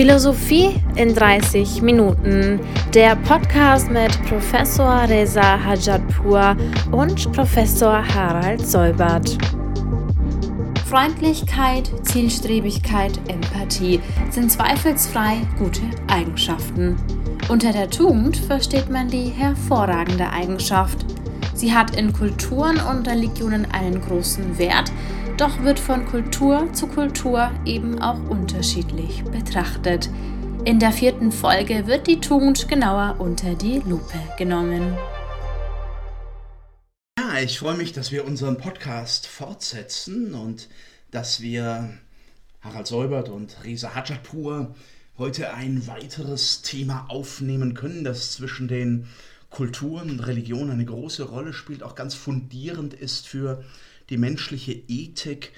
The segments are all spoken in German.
Philosophie in 30 Minuten. Der Podcast mit Professor Reza Hajatpur und Professor Harald Seubert. Freundlichkeit, Zielstrebigkeit, Empathie sind zweifelsfrei gute Eigenschaften. Unter der Tugend versteht man die hervorragende Eigenschaft. Sie hat in Kulturen und Religionen einen großen Wert, doch wird von Kultur zu Kultur eben auch unterschiedlich betrachtet. In der vierten Folge wird die Tugend genauer unter die Lupe genommen. Ja, ich freue mich, dass wir unseren Podcast fortsetzen und dass wir Harald Säubert und Risa Hajapur heute ein weiteres Thema aufnehmen können, das zwischen den Kulturen und Religionen eine große Rolle spielt, auch ganz fundierend ist für die menschliche Ethik,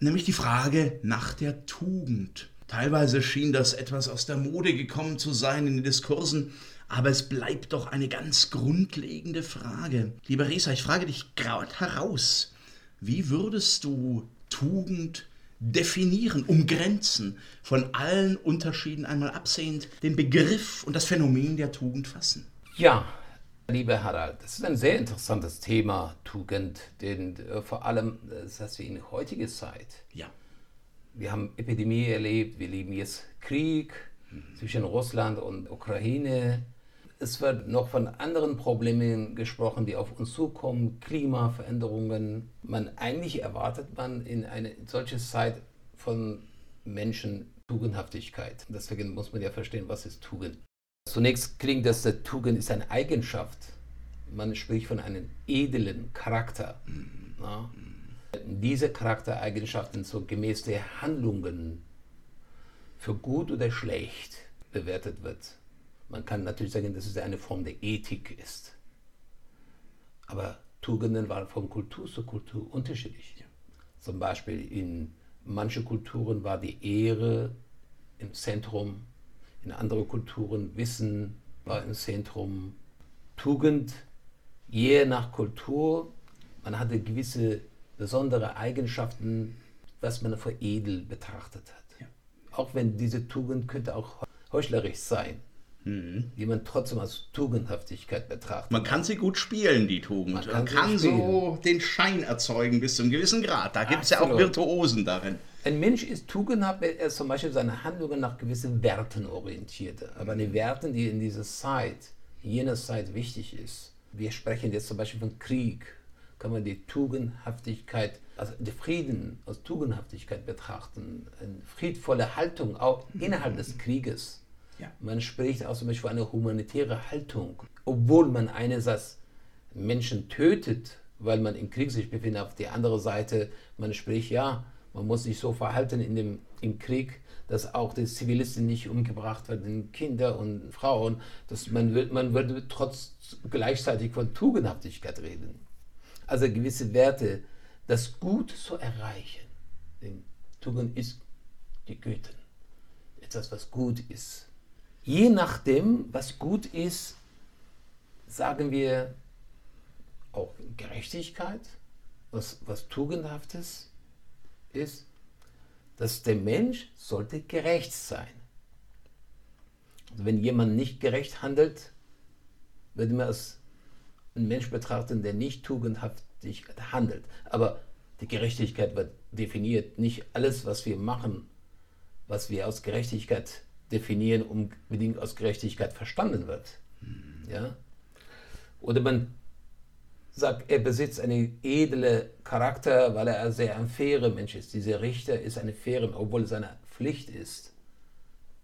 nämlich die Frage nach der Tugend. Teilweise schien das etwas aus der Mode gekommen zu sein in den Diskursen, aber es bleibt doch eine ganz grundlegende Frage. Lieber Resa, ich frage dich gerade heraus, wie würdest du Tugend definieren, umgrenzen, von allen Unterschieden einmal absehend, den Begriff und das Phänomen der Tugend fassen? Ja, Lieber Harald, das ist ein sehr interessantes Thema, Tugend, denn äh, vor allem, das heißt in heutiger Zeit. Ja. Wir haben Epidemie erlebt, wir leben jetzt Krieg mhm. zwischen Russland und Ukraine. Es wird noch von anderen Problemen gesprochen, die auf uns zukommen, Klimaveränderungen. Man eigentlich erwartet man in eine solche Zeit von Menschen Tugendhaftigkeit. Deswegen muss man ja verstehen, was ist Tugend. Zunächst klingt das, der Tugend ist eine Eigenschaft. Man spricht von einem edlen Charakter. Mhm. Ja? Diese Charaktereigenschaften so gemäß der Handlungen für gut oder schlecht bewertet wird. Man kann natürlich sagen, dass es eine Form der Ethik ist. Aber Tugenden waren von Kultur zu Kultur unterschiedlich. Zum Beispiel in manchen Kulturen war die Ehre im Zentrum in andere Kulturen. Wissen war im Zentrum. Tugend, je nach Kultur, man hatte gewisse besondere Eigenschaften, was man für edel betrachtet hat. Ja. Auch wenn diese Tugend könnte auch heuchlerisch sein, mhm. die man trotzdem als Tugendhaftigkeit betrachtet. Man kann sie gut spielen, die Tugend. Man kann, man kann so den Schein erzeugen bis zu einem gewissen Grad. Da gibt es ja auch Virtuosen darin. Ein Mensch ist tugendhaft, wenn er zum Beispiel seine Handlungen nach gewissen Werten orientiert. Aber die Werte, die in dieser Zeit, jener Zeit wichtig ist. Wir sprechen jetzt zum Beispiel von Krieg. Kann man die Tugendhaftigkeit, also den Frieden als Tugendhaftigkeit betrachten. Eine friedvolle Haltung auch innerhalb des Krieges. Ja. Man spricht auch zum Beispiel von einer humanitären Haltung. Obwohl man einerseits Menschen tötet, weil man im Krieg sich befindet, auf der anderen Seite, man spricht ja, man muss sich so verhalten in dem, im Krieg, dass auch die Zivilisten nicht umgebracht werden, Kinder und Frauen. Dass man, wird, man würde trotz gleichzeitig von Tugendhaftigkeit reden. Also gewisse Werte, das Gut zu erreichen. Denn Tugend ist die Güte. Etwas, was gut ist. Je nachdem, was gut ist, sagen wir auch Gerechtigkeit, was, was Tugendhaftes ist, dass der Mensch sollte gerecht sein. Also wenn jemand nicht gerecht handelt, würde man als ein Mensch betrachten, der nicht tugendhaftig handelt. Aber die Gerechtigkeit wird definiert. Nicht alles, was wir machen, was wir aus Gerechtigkeit definieren, unbedingt aus Gerechtigkeit verstanden wird. Ja? Oder man sagt, er besitzt einen edlen Charakter, weil er ein sehr ein fairer Mensch ist. Dieser Richter ist eine faire, obwohl es seine Pflicht ist,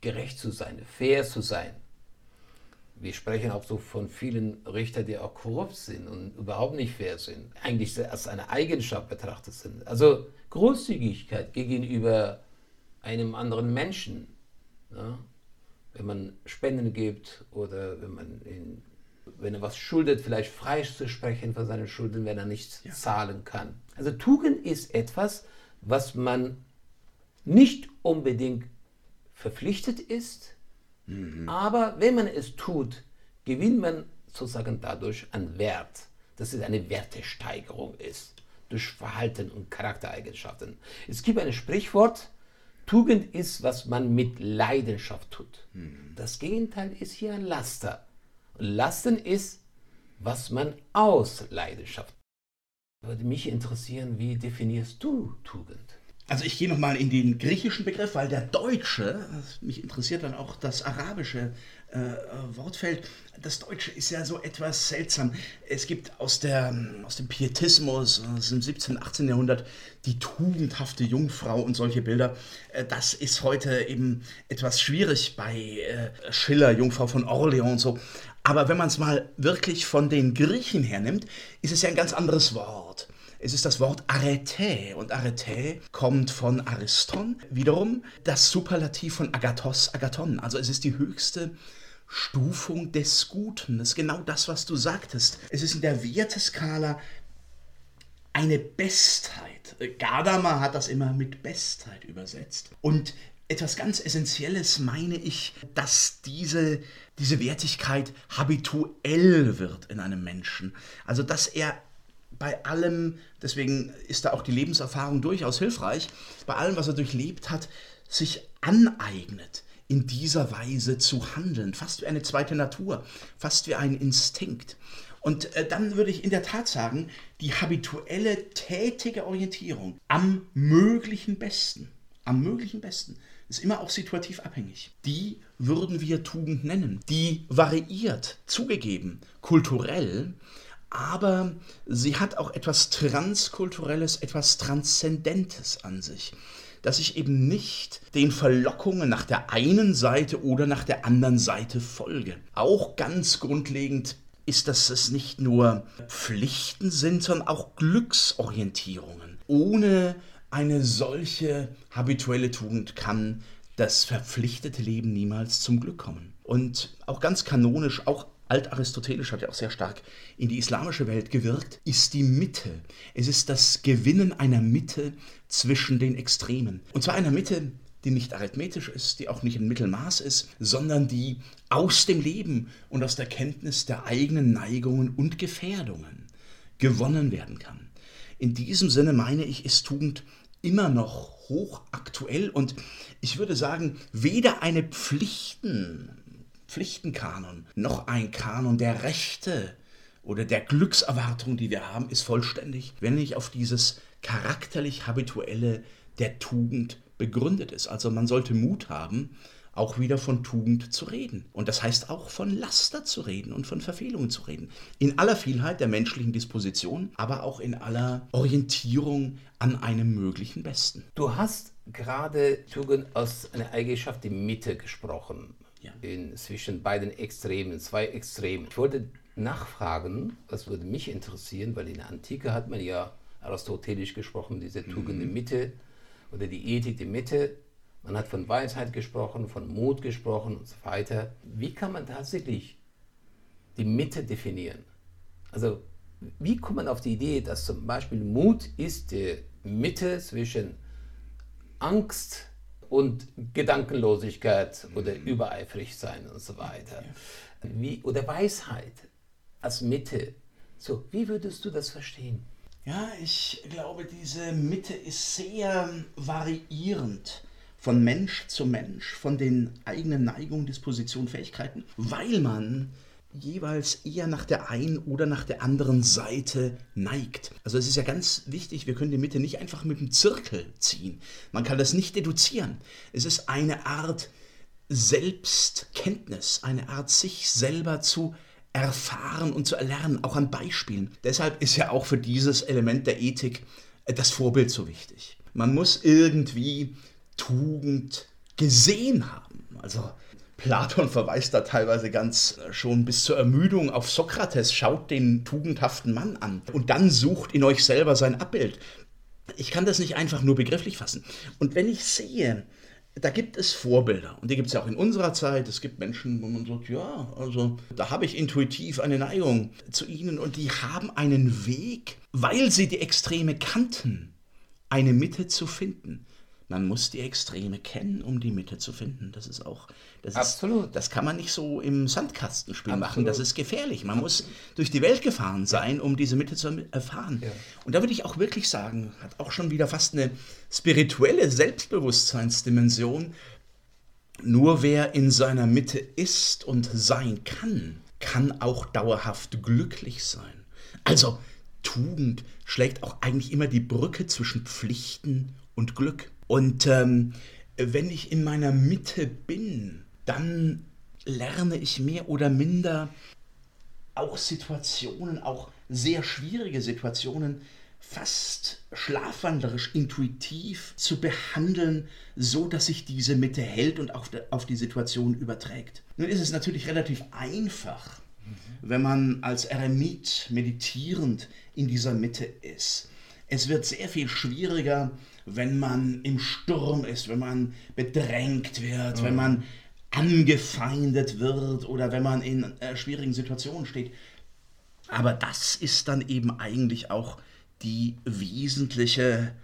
gerecht zu sein, fair zu sein. Wir sprechen auch so von vielen Richtern, die auch korrupt sind und überhaupt nicht fair sind, eigentlich als eine Eigenschaft betrachtet sind. Also Großzügigkeit gegenüber einem anderen Menschen. Ja? Wenn man Spenden gibt oder wenn man in wenn er was schuldet, vielleicht freizusprechen von seinen Schulden, wenn er nicht ja. zahlen kann. Also Tugend ist etwas, was man nicht unbedingt verpflichtet ist, mhm. aber wenn man es tut, gewinnt man sozusagen dadurch an Wert, dass es eine Wertesteigerung ist durch Verhalten und Charaktereigenschaften. Es gibt ein Sprichwort, Tugend ist, was man mit Leidenschaft tut. Das Gegenteil ist hier Laster. Lasten ist, was man aus Leidenschaft. Würde mich interessieren, wie definierst du Tugend? Also ich gehe nochmal in den griechischen Begriff, weil der Deutsche, mich interessiert dann auch das arabische äh, Wortfeld, das Deutsche ist ja so etwas seltsam. Es gibt aus, der, aus dem Pietismus aus dem 17., 18. Jahrhundert die tugendhafte Jungfrau und solche Bilder. Äh, das ist heute eben etwas schwierig bei äh, Schiller, Jungfrau von Orleans und so. Aber wenn man es mal wirklich von den Griechen hernimmt, ist es ja ein ganz anderes Wort. Es ist das Wort Arete und Arete kommt von Ariston, wiederum das Superlativ von Agathos, Agathon. Also es ist die höchste Stufung des Guten. Das ist genau das, was du sagtest. Es ist in der Werteskala eine Bestheit. Gadamer hat das immer mit Bestheit übersetzt. Und etwas ganz Essentielles meine ich, dass diese, diese Wertigkeit habituell wird in einem Menschen. Also dass er bei allem, deswegen ist da auch die Lebenserfahrung durchaus hilfreich, bei allem, was er durchlebt hat, sich aneignet, in dieser Weise zu handeln, fast wie eine zweite Natur, fast wie ein Instinkt. Und äh, dann würde ich in der Tat sagen, die habituelle, tätige Orientierung am möglichen Besten, am möglichen Besten, ist immer auch situativ abhängig. Die würden wir Tugend nennen. Die variiert, zugegeben, kulturell, aber sie hat auch etwas Transkulturelles, etwas Transzendentes an sich, dass ich eben nicht den Verlockungen nach der einen Seite oder nach der anderen Seite folge. Auch ganz grundlegend ist, dass es nicht nur Pflichten sind, sondern auch Glücksorientierungen. Ohne eine solche habituelle Tugend kann das verpflichtete Leben niemals zum Glück kommen. Und auch ganz kanonisch, auch altaristotelisch hat ja auch sehr stark in die islamische Welt gewirkt, ist die Mitte. Es ist das Gewinnen einer Mitte zwischen den Extremen. Und zwar einer Mitte, die nicht arithmetisch ist, die auch nicht ein Mittelmaß ist, sondern die aus dem Leben und aus der Kenntnis der eigenen Neigungen und Gefährdungen gewonnen werden kann. In diesem Sinne meine ich, ist Tugend immer noch hochaktuell und ich würde sagen, weder eine Pflichten, Pflichtenkanon noch ein Kanon der Rechte oder der Glückserwartung, die wir haben, ist vollständig, wenn nicht auf dieses charakterlich habituelle der Tugend begründet ist. Also man sollte Mut haben, auch wieder von Tugend zu reden. Und das heißt auch von Laster zu reden und von Verfehlungen zu reden. In aller Vielheit der menschlichen Disposition, aber auch in aller Orientierung an einem möglichen Besten. Du hast gerade Tugend aus einer Eigenschaft die Mitte gesprochen. Ja. In, zwischen beiden Extremen, zwei Extremen. Ich wollte nachfragen, das würde mich interessieren, weil in der Antike hat man ja aristotelisch gesprochen, diese Tugend mhm. der Mitte oder die Ethik der Mitte man hat von Weisheit gesprochen, von Mut gesprochen und so weiter. Wie kann man tatsächlich die Mitte definieren? Also wie kommt man auf die Idee, dass zum Beispiel Mut ist die Mitte zwischen Angst und Gedankenlosigkeit oder mhm. übereifrig sein und so weiter? Wie, oder Weisheit als Mitte. So, wie würdest du das verstehen? Ja, ich glaube, diese Mitte ist sehr variierend von Mensch zu Mensch, von den eigenen Neigungen, Dispositionen, Fähigkeiten, weil man jeweils eher nach der einen oder nach der anderen Seite neigt. Also es ist ja ganz wichtig, wir können die Mitte nicht einfach mit dem Zirkel ziehen. Man kann das nicht deduzieren. Es ist eine Art Selbstkenntnis, eine Art sich selber zu erfahren und zu erlernen, auch an Beispielen. Deshalb ist ja auch für dieses Element der Ethik das Vorbild so wichtig. Man muss irgendwie Tugend gesehen haben. Also Platon verweist da teilweise ganz äh, schon bis zur Ermüdung auf Sokrates, schaut den tugendhaften Mann an und dann sucht in euch selber sein Abbild. Ich kann das nicht einfach nur begrifflich fassen. Und wenn ich sehe, da gibt es Vorbilder und die gibt es ja auch in unserer Zeit. Es gibt Menschen, wo man sagt, ja, also da habe ich intuitiv eine Neigung zu ihnen und die haben einen Weg, weil sie die Extreme kannten, eine Mitte zu finden Man muss die Extreme kennen, um die Mitte zu finden. Das ist auch, das Absolut. Ist, das kann man nicht so im Sandkastenspiel Absolut. machen. Das ist gefährlich. Man muss durch die Welt gefahren sein, um diese Mitte zu erfahren. Ja. Und da würde ich auch wirklich sagen, hat auch schon wieder fast eine spirituelle Selbstbewusstseinsdimension. Nur wer in seiner Mitte ist und sein kann, kann auch dauerhaft glücklich sein. Also Tugend schlägt auch eigentlich immer die Brücke zwischen Pflichten und Glück. Und ähm, wenn ich in meiner Mitte bin, dann lerne ich mehr oder minder auch Situationen, auch sehr schwierige Situationen, fast schlafwandlerisch, intuitiv zu behandeln, so dass sich diese Mitte hält und auf, auf die Situation überträgt. Nun ist es natürlich relativ einfach, wenn man als Eremit meditierend in dieser Mitte ist. Es wird sehr viel schwieriger, wenn man im Sturm ist, wenn man bedrängt wird, mhm. wenn man angefeindet wird oder wenn man in äh, schwierigen Situationen steht. Aber das ist dann eben eigentlich auch die wesentliche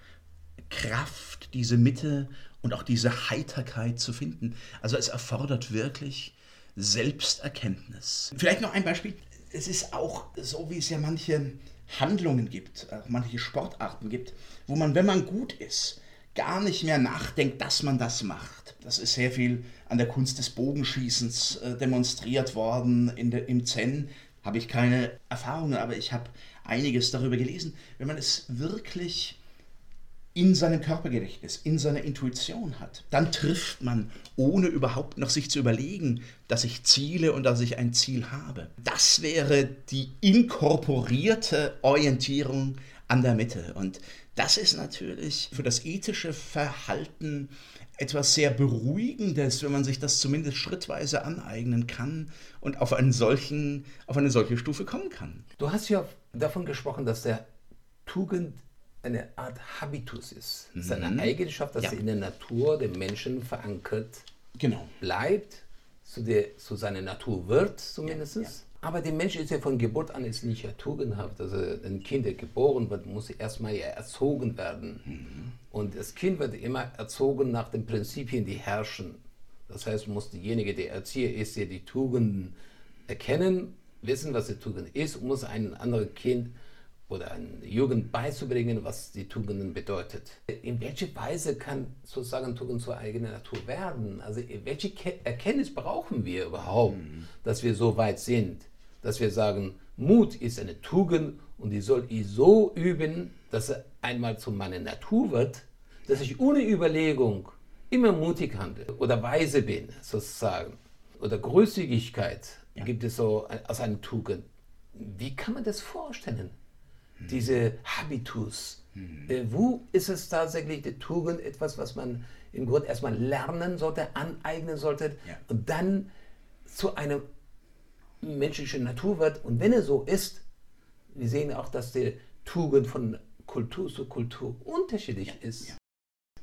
Kraft, diese Mitte und auch diese Heiterkeit zu finden. Also es erfordert wirklich Selbsterkenntnis. Vielleicht noch ein Beispiel. Es ist auch so, wie es ja manche Handlungen gibt, auch manche Sportarten gibt, wo man, wenn man gut ist, gar nicht mehr nachdenkt, dass man das macht. Das ist sehr viel an der Kunst des Bogenschießens äh, demonstriert worden in der, im Zen. Habe ich keine Erfahrungen, aber ich habe einiges darüber gelesen. Wenn man es wirklich in seinem Körpergedächtnis, in seiner Intuition hat, dann trifft man, ohne überhaupt noch sich zu überlegen, dass ich ziele und dass ich ein Ziel habe. Das wäre die inkorporierte Orientierung an der Mitte. Und das ist natürlich für das ethische Verhalten etwas sehr Beruhigendes, wenn man sich das zumindest schrittweise aneignen kann und auf, einen solchen, auf eine solche Stufe kommen kann. Du hast ja davon gesprochen, dass der Tugend eine Art Habitus ist. Das ist eine mhm. Eigenschaft, dass ja. sie in der Natur der Menschen verankert genau. bleibt, zu, der, zu seiner Natur wird zumindest. Ja, ja. Aber der Mensch ist ja von Geburt an ist nicht ja tugendhaft. Also ein Kind, der geboren wird, muss erstmal ja erzogen werden. Mhm. Und das Kind wird immer erzogen nach den Prinzipien, die herrschen. Das heißt, muss derjenige, der Erzieher ist, der die Tugenden erkennen, wissen, was die Tugend ist und muss ein anderes Kind oder eine Jugend beizubringen, was die Tugenden bedeutet. In welcher Weise kann sozusagen Tugend zur eigenen Natur werden? Also welche Erkenntnis brauchen wir überhaupt, mhm. dass wir so weit sind, dass wir sagen, Mut ist eine Tugend und die soll ich so üben, dass er einmal zu meiner Natur wird, dass ich ohne Überlegung immer mutig handle oder weise bin, sozusagen. Oder Großzügigkeit ja. gibt es so als eine Tugend. Wie kann man das vorstellen? Diese Habitus. Mhm. Äh, wo ist es tatsächlich die Tugend, etwas, was man im Grunde erstmal lernen sollte, aneignen sollte ja. und dann zu einer menschlichen Natur wird? Und wenn es so ist, wir sehen auch, dass die Tugend von Kultur zu Kultur unterschiedlich ja. ist. Ja.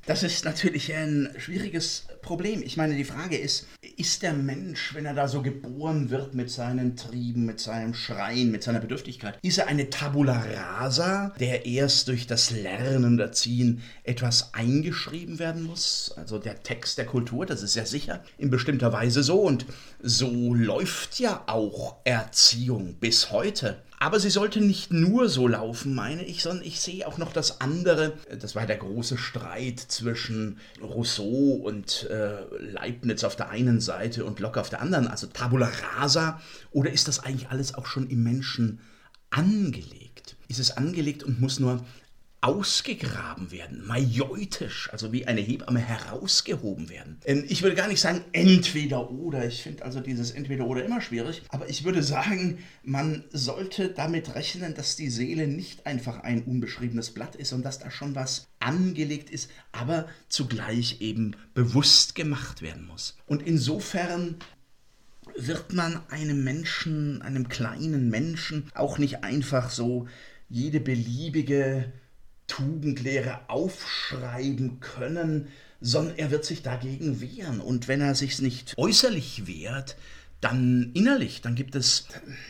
Das ist natürlich ein schwieriges Problem. Ich meine, die Frage ist, ist der Mensch, wenn er da so geboren wird mit seinen Trieben, mit seinem Schreien, mit seiner Bedürftigkeit, ist er eine Tabula rasa, der erst durch das Lernen und Erziehen etwas eingeschrieben werden muss? Also der Text der Kultur, das ist ja sicher in bestimmter Weise so und so läuft ja auch Erziehung bis heute. Aber sie sollte nicht nur so laufen, meine ich, sondern ich sehe auch noch das andere. Das war der große Streit zwischen Rousseau und äh, Leibniz auf der einen Seite und Locke auf der anderen, also Tabula rasa. Oder ist das eigentlich alles auch schon im Menschen angelegt? Ist es angelegt und muss nur ausgegraben werden, majeutisch, also wie eine Hebamme herausgehoben werden. Ähm, ich würde gar nicht sagen entweder oder, ich finde also dieses entweder oder immer schwierig, aber ich würde sagen, man sollte damit rechnen, dass die Seele nicht einfach ein unbeschriebenes Blatt ist und dass da schon was angelegt ist, aber zugleich eben bewusst gemacht werden muss. Und insofern wird man einem Menschen, einem kleinen Menschen auch nicht einfach so jede beliebige Tugendlehre aufschreiben können, sondern er wird sich dagegen wehren. Und wenn er sich nicht äußerlich wehrt, dann innerlich, dann gibt es,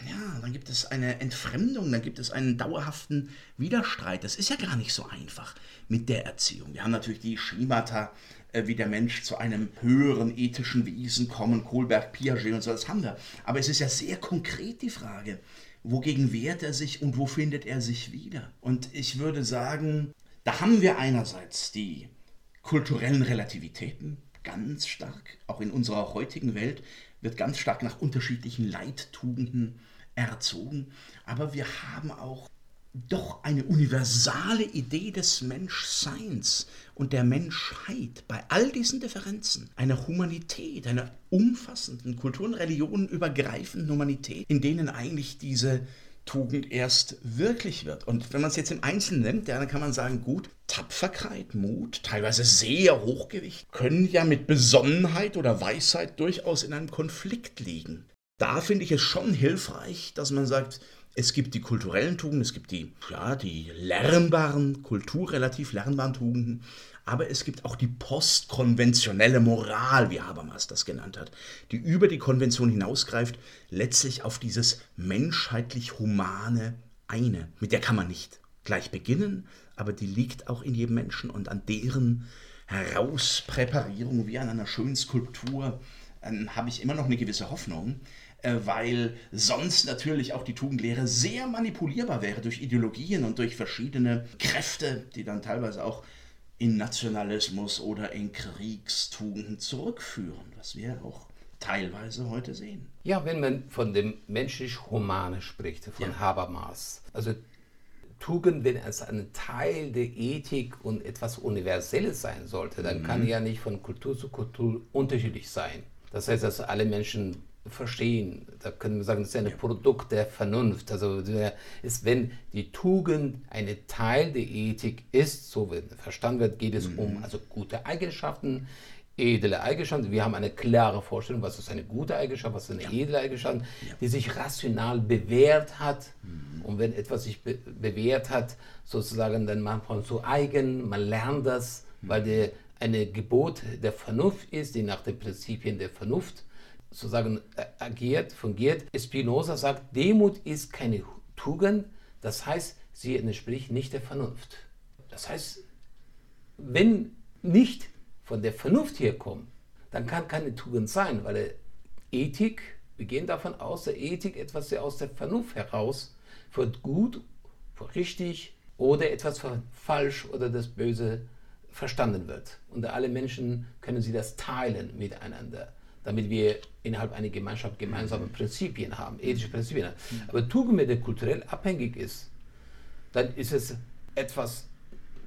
ja, dann gibt es eine Entfremdung, dann gibt es einen dauerhaften Widerstreit. Das ist ja gar nicht so einfach mit der Erziehung. Wir haben natürlich die Schemata, äh, wie der Mensch zu einem höheren ethischen Wesen kommen, Kohlberg, Piaget und so, das haben wir. Aber es ist ja sehr konkret die Frage, wogegen wehrt er sich und wo findet er sich wieder? Und ich würde sagen, da haben wir einerseits die kulturellen Relativitäten ganz stark, auch in unserer heutigen Welt wird ganz stark nach unterschiedlichen Leittugenden erzogen, aber wir haben auch doch eine universale Idee des Menschseins und der Menschheit bei all diesen Differenzen, einer Humanität, einer umfassenden Kulturen, Religionen übergreifenden Humanität, in denen eigentlich diese Tugend erst wirklich wird. Und wenn man es jetzt im Einzelnen nimmt, dann kann man sagen, gut, Tapferkeit, Mut, teilweise sehr Hochgewicht, können ja mit Besonnenheit oder Weisheit durchaus in einem Konflikt liegen. Da finde ich es schon hilfreich, dass man sagt, es gibt die kulturellen Tugenden, es gibt die, ja, die lernbaren, kulturrelativ lernbaren Tugenden, aber es gibt auch die postkonventionelle Moral, wie Habermas das genannt hat, die über die Konvention hinausgreift, letztlich auf dieses menschheitlich-humane eine. Mit der kann man nicht gleich beginnen, aber die liegt auch in jedem Menschen und an deren Herauspräparierung wie an einer schönen Skulptur äh, habe ich immer noch eine gewisse Hoffnung, weil sonst natürlich auch die Tugendlehre sehr manipulierbar wäre durch Ideologien und durch verschiedene Kräfte, die dann teilweise auch in Nationalismus oder in Kriegstugenden zurückführen, was wir auch teilweise heute sehen. Ja, wenn man von dem menschlich-humane spricht, von ja. Habermas, also Tugend, wenn es ein Teil der Ethik und etwas Universelles sein sollte, dann mhm. kann ja nicht von Kultur zu Kultur unterschiedlich sein. Das heißt, dass alle Menschen verstehen. Da können wir sagen, das ist ein ja. Produkt der Vernunft. Also ist, wenn die Tugend ein Teil der Ethik ist, so wird verstanden wird, geht es mhm. um also gute Eigenschaften, edle Eigenschaften. Wir haben eine klare Vorstellung, was ist eine gute Eigenschaft, was ist eine ja. edle Eigenschaft, ja. die sich rational bewährt hat. Mhm. Und wenn etwas sich be bewährt hat, sozusagen, dann macht man so eigen, man lernt das, mhm. weil der eine Gebot der Vernunft ist, die nach den Prinzipien der Vernunft sozusagen äh, agiert, fungiert. Spinoza sagt, Demut ist keine Tugend, das heißt, sie entspricht nicht der Vernunft. Das heißt, wenn nicht von der Vernunft herkommt, dann kann keine Tugend sein, weil Ethik, wir gehen davon aus, dass Ethik etwas aus der Vernunft heraus für gut, für richtig oder etwas für falsch oder das Böse verstanden wird. Und alle Menschen können sie das teilen miteinander damit wir innerhalb einer Gemeinschaft gemeinsame Prinzipien haben, ethische Prinzipien haben. Aber Tugend, wenn der kulturell abhängig ist, dann ist es etwas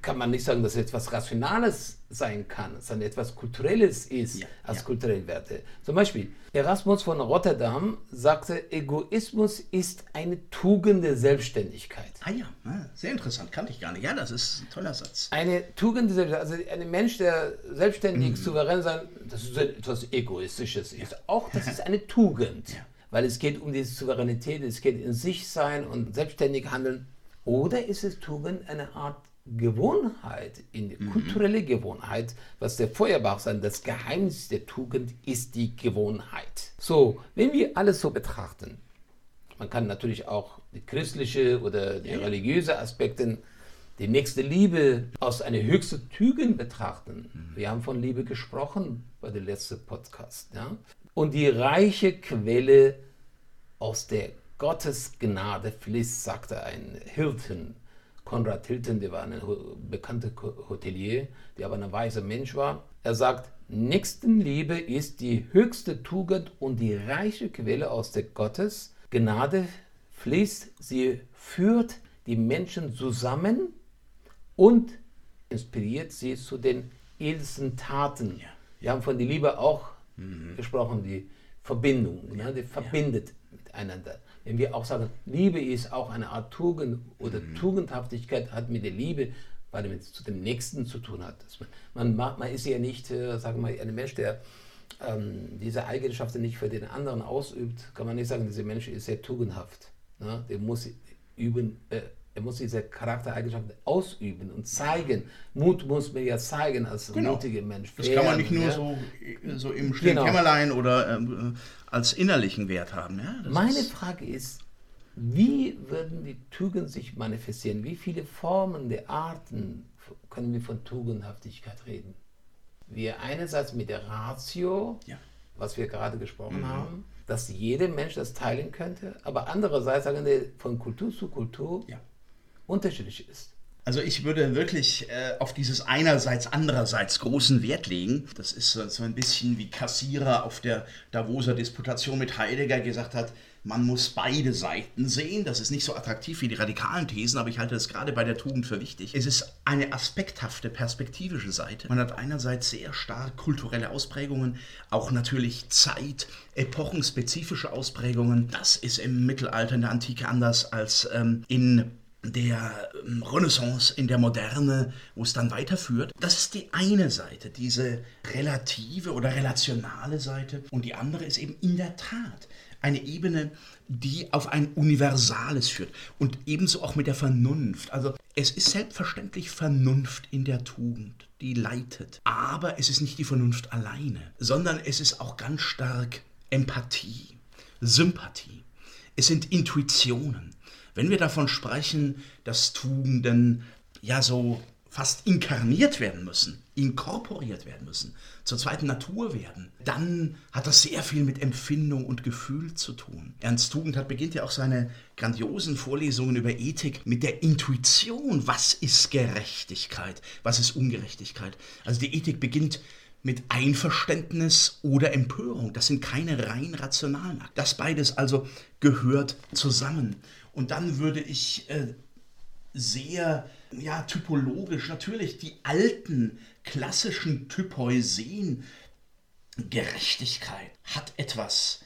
kann man nicht sagen, dass es etwas Rationales sein kann, sondern etwas Kulturelles ist ja, als ja. kulturelle Werte. Zum Beispiel, Erasmus von Rotterdam sagte, Egoismus ist eine Tugend der Selbstständigkeit. Ah ja, sehr interessant, kannte ich gar nicht. Ja, das ist ein toller Satz. Eine Tugend der Selbstständigkeit, also ein Mensch, der selbstständig, mhm. souverän sein, das ist etwas Egoistisches. Ja. Ist. Auch das ist eine Tugend. Weil es geht um diese Souveränität, es geht in sich sein und selbstständig handeln. Oder ist es Tugend eine Art Gewohnheit, in mhm. kulturelle Gewohnheit, was der Feuerbach sagt, das Geheimnis der Tugend ist die Gewohnheit. So, wenn wir alles so betrachten, man kann natürlich auch die christliche oder die religiöse Aspekte, die nächste Liebe aus einer höchsten Tugend betrachten. Mhm. Wir haben von Liebe gesprochen bei dem letzten Podcast. Ja? Und die reiche Quelle aus der Gottesgnade fließt, sagte ein Hirten Konrad Hilton, der war ein bekannter Hotelier, der aber ein weiser Mensch war. Er sagt, Nächstenliebe ist die höchste Tugend und die reiche Quelle aus der Gottes. Gnade fließt, sie führt die Menschen zusammen und inspiriert sie zu den edelsten Taten. Ja. Wir haben von der Liebe auch mhm. gesprochen, die Verbindung, ne, die verbindet ja. Miteinander. Wenn wir auch sagen, Liebe ist auch eine Art Tugend oder mhm. Tugendhaftigkeit hat mit der Liebe, weil es zu dem Nächsten zu tun hat. Man, man, man ist ja nicht, äh, sagen wir mal, ein Mensch, der ähm, diese Eigenschaften nicht für den anderen ausübt, kann man nicht sagen, dieser Mensch ist sehr tugendhaft. Ne? Der muss üben, äh, er muss diese Charaktereigenschaften ausüben und zeigen. Mut muss man ja zeigen als Genau. mutiger Mensch. Das kann man nicht nur ja. so, so im stillen Genau. Kämmerlein oder ähm, als innerlichen Wert haben. Ja? Meine ist- Frage ist, wie würden die Tugenden sich manifestieren? Wie viele Formen der Arten können wir von Tugendhaftigkeit reden? Wir einerseits mit der Ratio, Ja. was wir gerade gesprochen haben, dass jeder Mensch das teilen könnte, aber andererseits sagen wir, von Kultur zu Kultur Ja. Unterschiedlich ist. Also ich würde wirklich äh, auf dieses einerseits, andererseits großen Wert legen. Das ist so, ein bisschen wie Kassierer auf der Davoser Disputation mit Heidegger gesagt hat, man muss beide Seiten sehen. Das ist nicht so attraktiv wie die radikalen Thesen, aber ich halte das gerade bei der Tugend für wichtig. Es ist eine aspekthafte, perspektivische Seite. Man hat einerseits sehr stark kulturelle Ausprägungen, auch natürlich Zeit, epochenspezifische Ausprägungen. Das ist im Mittelalter, in der Antike anders als ähm, in der ähm, Renaissance, in der Moderne, wo es dann weiterführt. Das ist die eine Seite, diese relative oder relationale Seite. Und die andere ist eben in der Tat eine Ebene, die auf ein Universales führt. Und ebenso auch mit der Vernunft. Also es ist selbstverständlich Vernunft in der Tugend, die leitet. Aber es ist nicht die Vernunft alleine, sondern es ist auch ganz stark Empathie, Sympathie. Es sind Intuitionen. Wenn wir davon sprechen, dass Tugenden ja so fast inkarniert werden müssen, inkorporiert werden müssen, zur zweiten Natur werden, dann hat das sehr viel mit Empfindung und Gefühl zu tun. Ernst Tugendhat beginnt ja auch seine grandiosen Vorlesungen über Ethik mit der Intuition, was ist Gerechtigkeit, was ist Ungerechtigkeit. Also die Ethik beginnt mit Einverständnis oder Empörung. Das sind keine rein rationalen Akte. Das beides also gehört zusammen. Und dann würde ich äh, sehr ja, typologisch natürlich die alten klassischen Typoi sehen. Gerechtigkeit hat etwas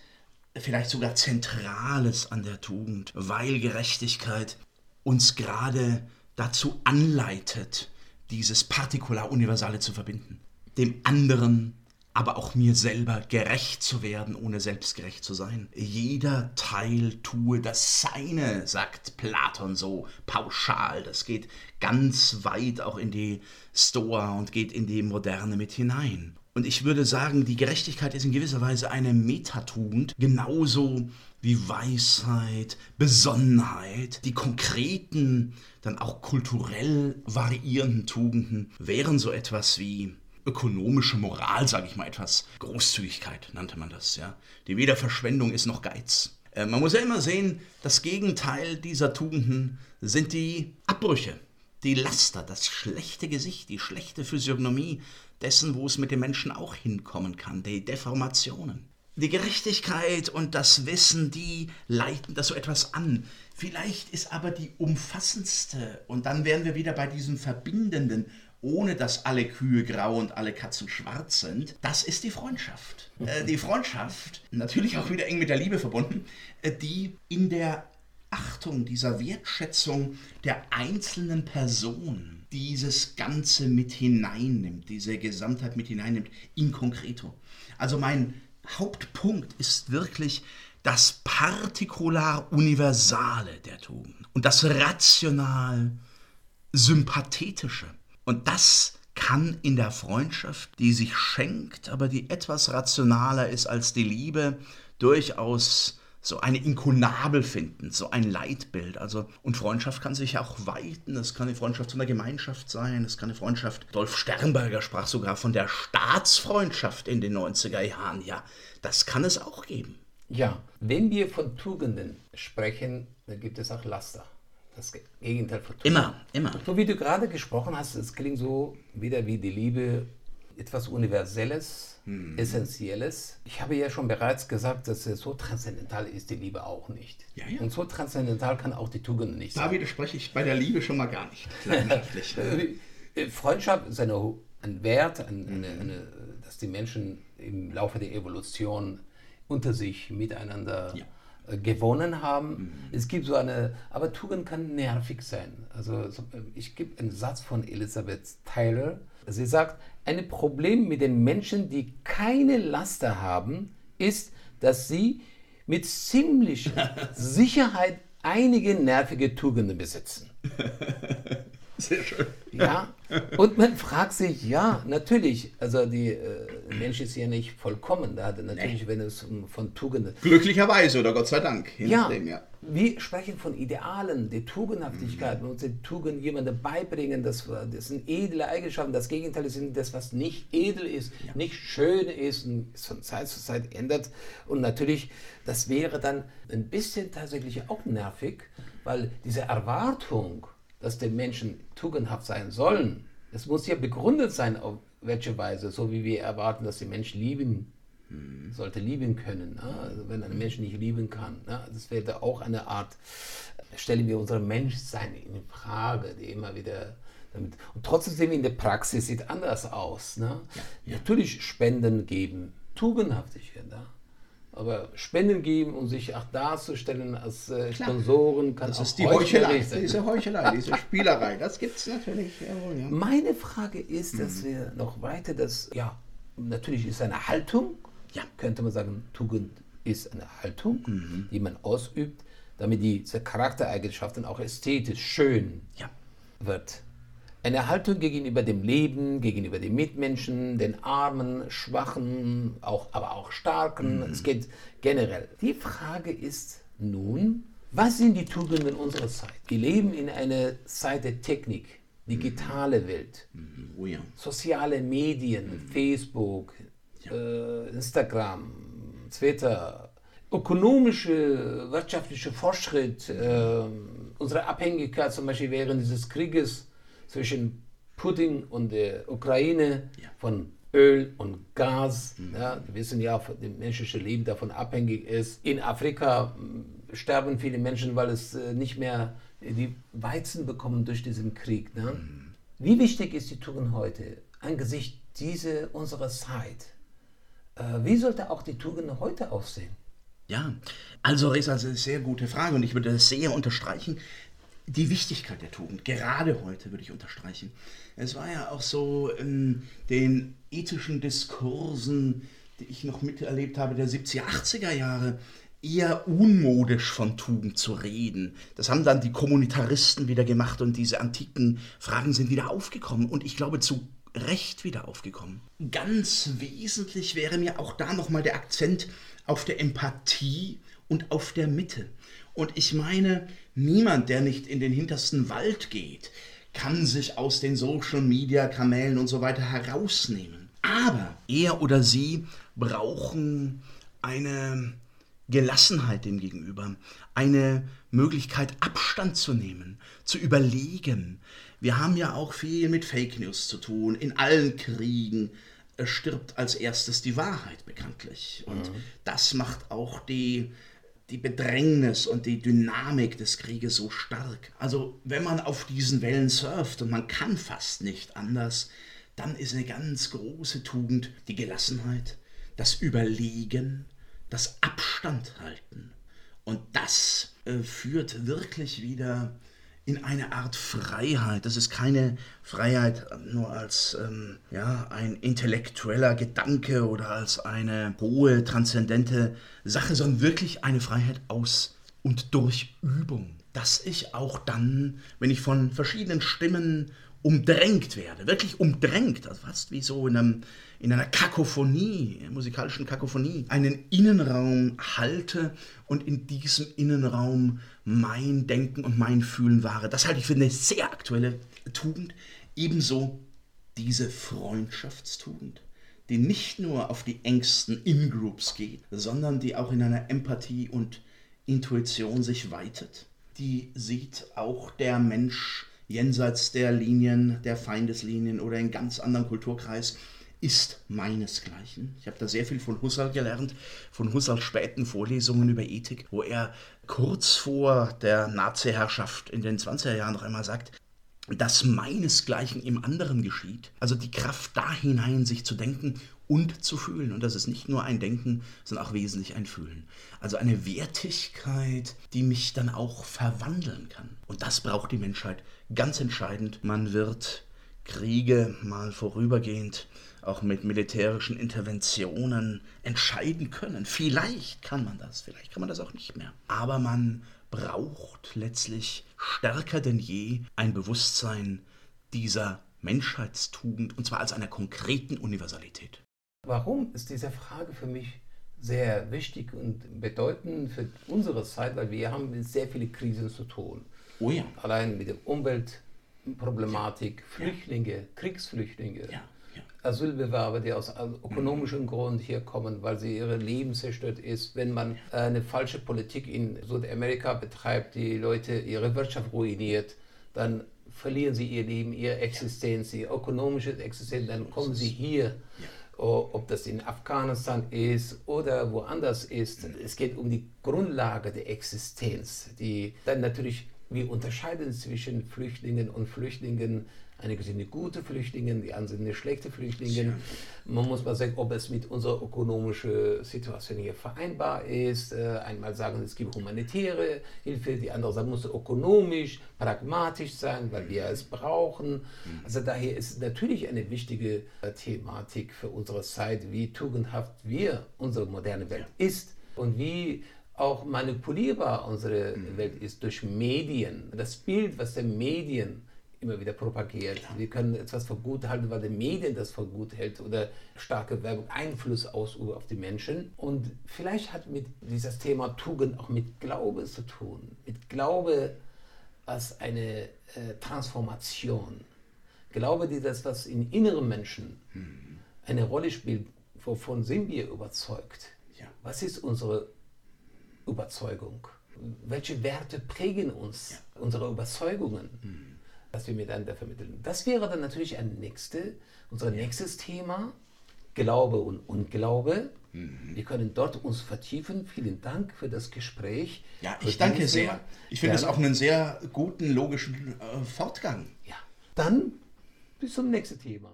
vielleicht sogar Zentrales an der Tugend, weil Gerechtigkeit uns gerade dazu anleitet, dieses Partikular-Universale zu verbinden. Dem anderen, aber auch mir selber gerecht zu werden, ohne selbst gerecht zu sein. Jeder Teil tue das Seine, sagt Platon so pauschal. Das geht ganz weit auch in die Stoa und geht in die Moderne mit hinein. Und ich würde sagen, die Gerechtigkeit ist in gewisser Weise eine Metatugend, genauso wie Weisheit, Besonnenheit. Die konkreten, dann auch kulturell variierenden Tugenden wären so etwas wie ökonomische Moral, sage ich mal etwas. Großzügigkeit nannte man das, ja. Die weder Verschwendung ist noch Geiz. Äh, man muss ja immer sehen, das Gegenteil dieser Tugenden sind die Abbrüche, die Laster, das schlechte Gesicht, die schlechte Physiognomie dessen, wo es mit den Menschen auch hinkommen kann, die Deformationen. Die Gerechtigkeit und das Wissen, die leiten das so etwas an. Vielleicht ist aber die umfassendste, und dann wären wir wieder bei diesem Verbindenden, ohne dass alle Kühe grau und alle Katzen schwarz sind, das ist die Freundschaft. Äh, die Freundschaft, natürlich auch wieder eng mit der Liebe verbunden, äh, die in der Achtung, dieser Wertschätzung der einzelnen Person dieses Ganze mit hineinnimmt, diese Gesamtheit mit hineinnimmt, in concreto. Also mein Hauptpunkt ist wirklich das Partikular Universale der Tugend und das rational Sympathetische. Und das kann in der Freundschaft, die sich schenkt, aber die etwas rationaler ist als die Liebe, durchaus so eine Inkunabel finden, so ein Leitbild. Also, und Freundschaft kann sich auch weiten. Es kann eine Freundschaft zu einer Gemeinschaft sein. Es kann eine Freundschaft, Dolf Sternberger sprach sogar von der Staatsfreundschaft in den 90er Jahren. Ja, das kann es auch geben. Ja, wenn wir von Tugenden sprechen, dann gibt es auch Laster. Das Gegenteil von. Immer, immer. So wie du gerade gesprochen hast, es klingt so wieder wie die Liebe, etwas Universelles, Hm. Essentielles. Ich habe ja schon bereits gesagt, dass es so transzendental ist die Liebe auch nicht. Ja, ja. Und so transzendental kann auch die Tugend nicht Da sein. widerspreche ich bei der Liebe schon mal gar nicht. Leidenschaftlich. Äh, Freundschaft ist eine, ein Wert, ein, eine, eine, dass die Menschen im Laufe der Evolution unter sich miteinander Ja. Gewonnen haben. Es gibt so eine, aber Tugend kann nervig sein. Also so, ich gebe einen Satz von Elizabeth Taylor. Sie sagt, ein Problem mit den Menschen, die keine Laster haben, ist, dass sie mit ziemlicher Sicherheit einige nervige Tugenden besitzen. Sehr schön. Ja, und man fragt sich, ja, natürlich, also die äh, Mensch ist ja nicht vollkommen, da hat natürlich, nee. wenn es um, von Tugenden. Glücklicherweise oder Gott sei Dank. Ja, nachdem, ja, wir sprechen von Idealen, die Tugendhaftigkeit, mhm. uns die Tugend jemandem beibringen, das, das sind edle Eigenschaften, das Gegenteil ist das, was nicht edel ist, ja. nicht schön ist und von Zeit zu Zeit ändert. Und natürlich, das wäre dann ein bisschen tatsächlich auch nervig, weil diese Erwartung, dass die Menschen tugendhaft sein sollen, das muss ja begründet sein, auf welche Weise, so wie wir erwarten, dass die Menschen lieben hm. sollte lieben können. Also wenn ein Mensch nicht lieben kann, das wäre auch eine Art, stellen wir unser Menschsein in Frage, die immer wieder damit. Und trotzdem in der Praxis sieht anders aus. Ne? Ja. Natürlich Spenden geben, Tugendhaftigkeit. Ne? Aber Spenden geben und sich auch darzustellen als äh, Sponsoren kann das ist die Heuchelei, sein. diese Heuchelei, diese Spielerei, das gibt es natürlich. Jawohl, ja. Meine Frage ist, dass mhm. wir noch weiter das, ja, natürlich ist eine Haltung, ja, könnte man sagen, Tugend ist eine Haltung, mhm. die man ausübt, damit diese Charaktereigenschaften auch ästhetisch schön ja. wird. Eine Haltung gegenüber dem Leben, gegenüber den Mitmenschen, den Armen, Schwachen, auch, aber auch Starken. Mhm. Es geht generell. Die Frage ist nun, was sind die Tugenden unserer Zeit? Wir leben in einer Zeit der Technik, digitale Welt, mhm. oh ja. soziale Medien, mhm. Facebook, ja. äh, Instagram, Twitter, ökonomische, wirtschaftliche Fortschritt, äh, unsere Abhängigkeit zum Beispiel während dieses Krieges zwischen Putin und der Ukraine ja. von Öl und Gas. Mhm. Ja, wir wissen ja, das menschliche Leben davon abhängig ist. In Afrika hm, sterben viele Menschen, weil es äh, nicht mehr die Weizen bekommen durch diesen Krieg. Ne? Mhm. Wie wichtig ist die Tugend heute angesichts dieser unserer Zeit? Äh, wie sollte auch die Tugend heute aussehen? Ja, also Reza, das ist eine sehr gute Frage und ich würde das sehr unterstreichen die Wichtigkeit der Tugend, gerade heute würde ich unterstreichen. Es war ja auch so in den ethischen Diskursen, die ich noch miterlebt habe, der 70er, 80er Jahre, eher unmodisch von Tugend zu reden. Das haben dann die Kommunitaristen wieder gemacht und diese antiken Fragen sind wieder aufgekommen und ich glaube zu Recht wieder aufgekommen. Ganz wesentlich wäre mir auch da nochmal der Akzent auf der Empathie und auf der Mitte. Und ich meine, niemand, der nicht in den hintersten Wald geht, kann sich aus den Social-Media-Kanälen und so weiter herausnehmen. Aber er oder sie brauchen eine Gelassenheit dem gegenüber, eine Möglichkeit Abstand zu nehmen, zu überlegen. Wir haben ja auch viel mit Fake News zu tun. In allen Kriegen stirbt als erstes die Wahrheit bekanntlich. Und mhm. das macht auch die die Bedrängnis und die Dynamik des Krieges so stark. Also wenn man auf diesen Wellen surft und man kann fast nicht anders, dann ist eine ganz große Tugend die Gelassenheit, das Überlegen, das Abstand halten. Und das äh, führt wirklich wieder in eine Art Freiheit. Das ist keine Freiheit nur als ähm, ja, ein intellektueller Gedanke oder als eine hohe, transzendente Sache, sondern wirklich eine Freiheit aus und durch Übung. Dass ich auch dann, wenn ich von verschiedenen Stimmen umdrängt werde, wirklich umdrängt, also fast wie so in, einem, in einer Kakophonie, musikalischen Kakophonie, einen Innenraum halte und in diesem Innenraum mein Denken und mein Fühlen wahre. Das halte ich für eine sehr aktuelle Tugend. Ebenso diese Freundschaftstugend, die nicht nur auf die engsten In-Groups geht, sondern die auch in einer Empathie und Intuition sich weitet. Die sieht auch der Mensch jenseits der Linien, der Feindeslinien oder in ganz anderen Kulturkreis ist meinesgleichen. Ich habe da sehr viel von Husserl gelernt, von Husserls späten Vorlesungen über Ethik, wo er kurz vor der Nazi-Herrschaft in den 20er Jahren noch einmal sagt, dass meinesgleichen im anderen geschieht. Also die Kraft da hinein, sich zu denken und zu fühlen. Und das ist nicht nur ein Denken, sondern auch wesentlich ein Fühlen. Also eine Wertigkeit, die mich dann auch verwandeln kann. Und das braucht die Menschheit ganz entscheidend. Man wird Kriege mal vorübergehend auch mit militärischen Interventionen entscheiden können. Vielleicht kann man das, vielleicht kann man das auch nicht mehr. Aber man braucht letztlich stärker denn je ein Bewusstsein dieser Menschheitstugend und zwar als einer konkreten Universalität. Warum ist diese Frage für mich sehr wichtig und bedeutend für unsere Zeit, weil wir haben mit sehr viele Krisen zu tun. Oh ja. Allein mit der Umweltproblematik, ja. Flüchtlinge. Kriegsflüchtlinge. Ja. Asylbewerber, die aus ökonomischem Grund hier kommen, weil sie ihre Leben zerstört ist. Wenn man eine falsche Politik in Südamerika betreibt, die Leute ihre Wirtschaft ruiniert, dann verlieren sie ihr Leben, ihre Existenz, ihre ökonomische Existenz, dann kommen sie hier. Ob das in Afghanistan ist oder woanders ist. Es geht um die Grundlage der Existenz, die dann natürlich wir unterscheiden zwischen Flüchtlingen und Flüchtlingen Einige sind eine gute Flüchtlinge, die anderen sind eine schlechte Flüchtlinge. Man muss mal sagen, ob es mit unserer ökonomischen Situation hier vereinbar ist. Äh, einmal sagen, es gibt humanitäre Hilfe, die andere sagen, muss ökonomisch, pragmatisch sein, weil wir es brauchen. Mhm. Also daher ist es natürlich eine wichtige äh, Thematik für unsere Zeit, wie tugendhaft wir, unsere moderne Welt ist und wie auch manipulierbar unsere mhm. Welt ist durch Medien. Das Bild, was der Medien immer wieder propagiert. Klar. Wir können etwas für gut halten, weil die Medien das für gut hält oder starke Werbung Einfluss ausübt auf die Menschen. Und vielleicht hat mit dieses Thema Tugend auch mit Glaube zu tun. Mit Glaube als eine äh, Transformation. Glaube, die das, was in inneren Menschen mhm. eine Rolle spielt, wovon sind wir überzeugt? Ja. Was ist unsere Überzeugung? Welche Werte prägen uns, ja. unsere Überzeugungen? Mhm was wir miteinander vermitteln. Das wäre dann natürlich ein nächste, unser nächstes Thema, Glaube und Unglaube. Mhm. Wir können dort uns vertiefen. Vielen Dank für das Gespräch. Ja, ich danke sehr. Ich finde es auch einen sehr guten, logischen äh, Fortgang. Ja, dann bis zum nächsten Thema.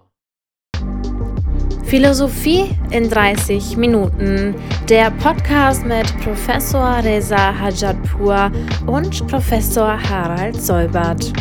Philosophie in 30 Minuten. Der Podcast mit Professor Reza Hajatpur und Professor Harald Seubert.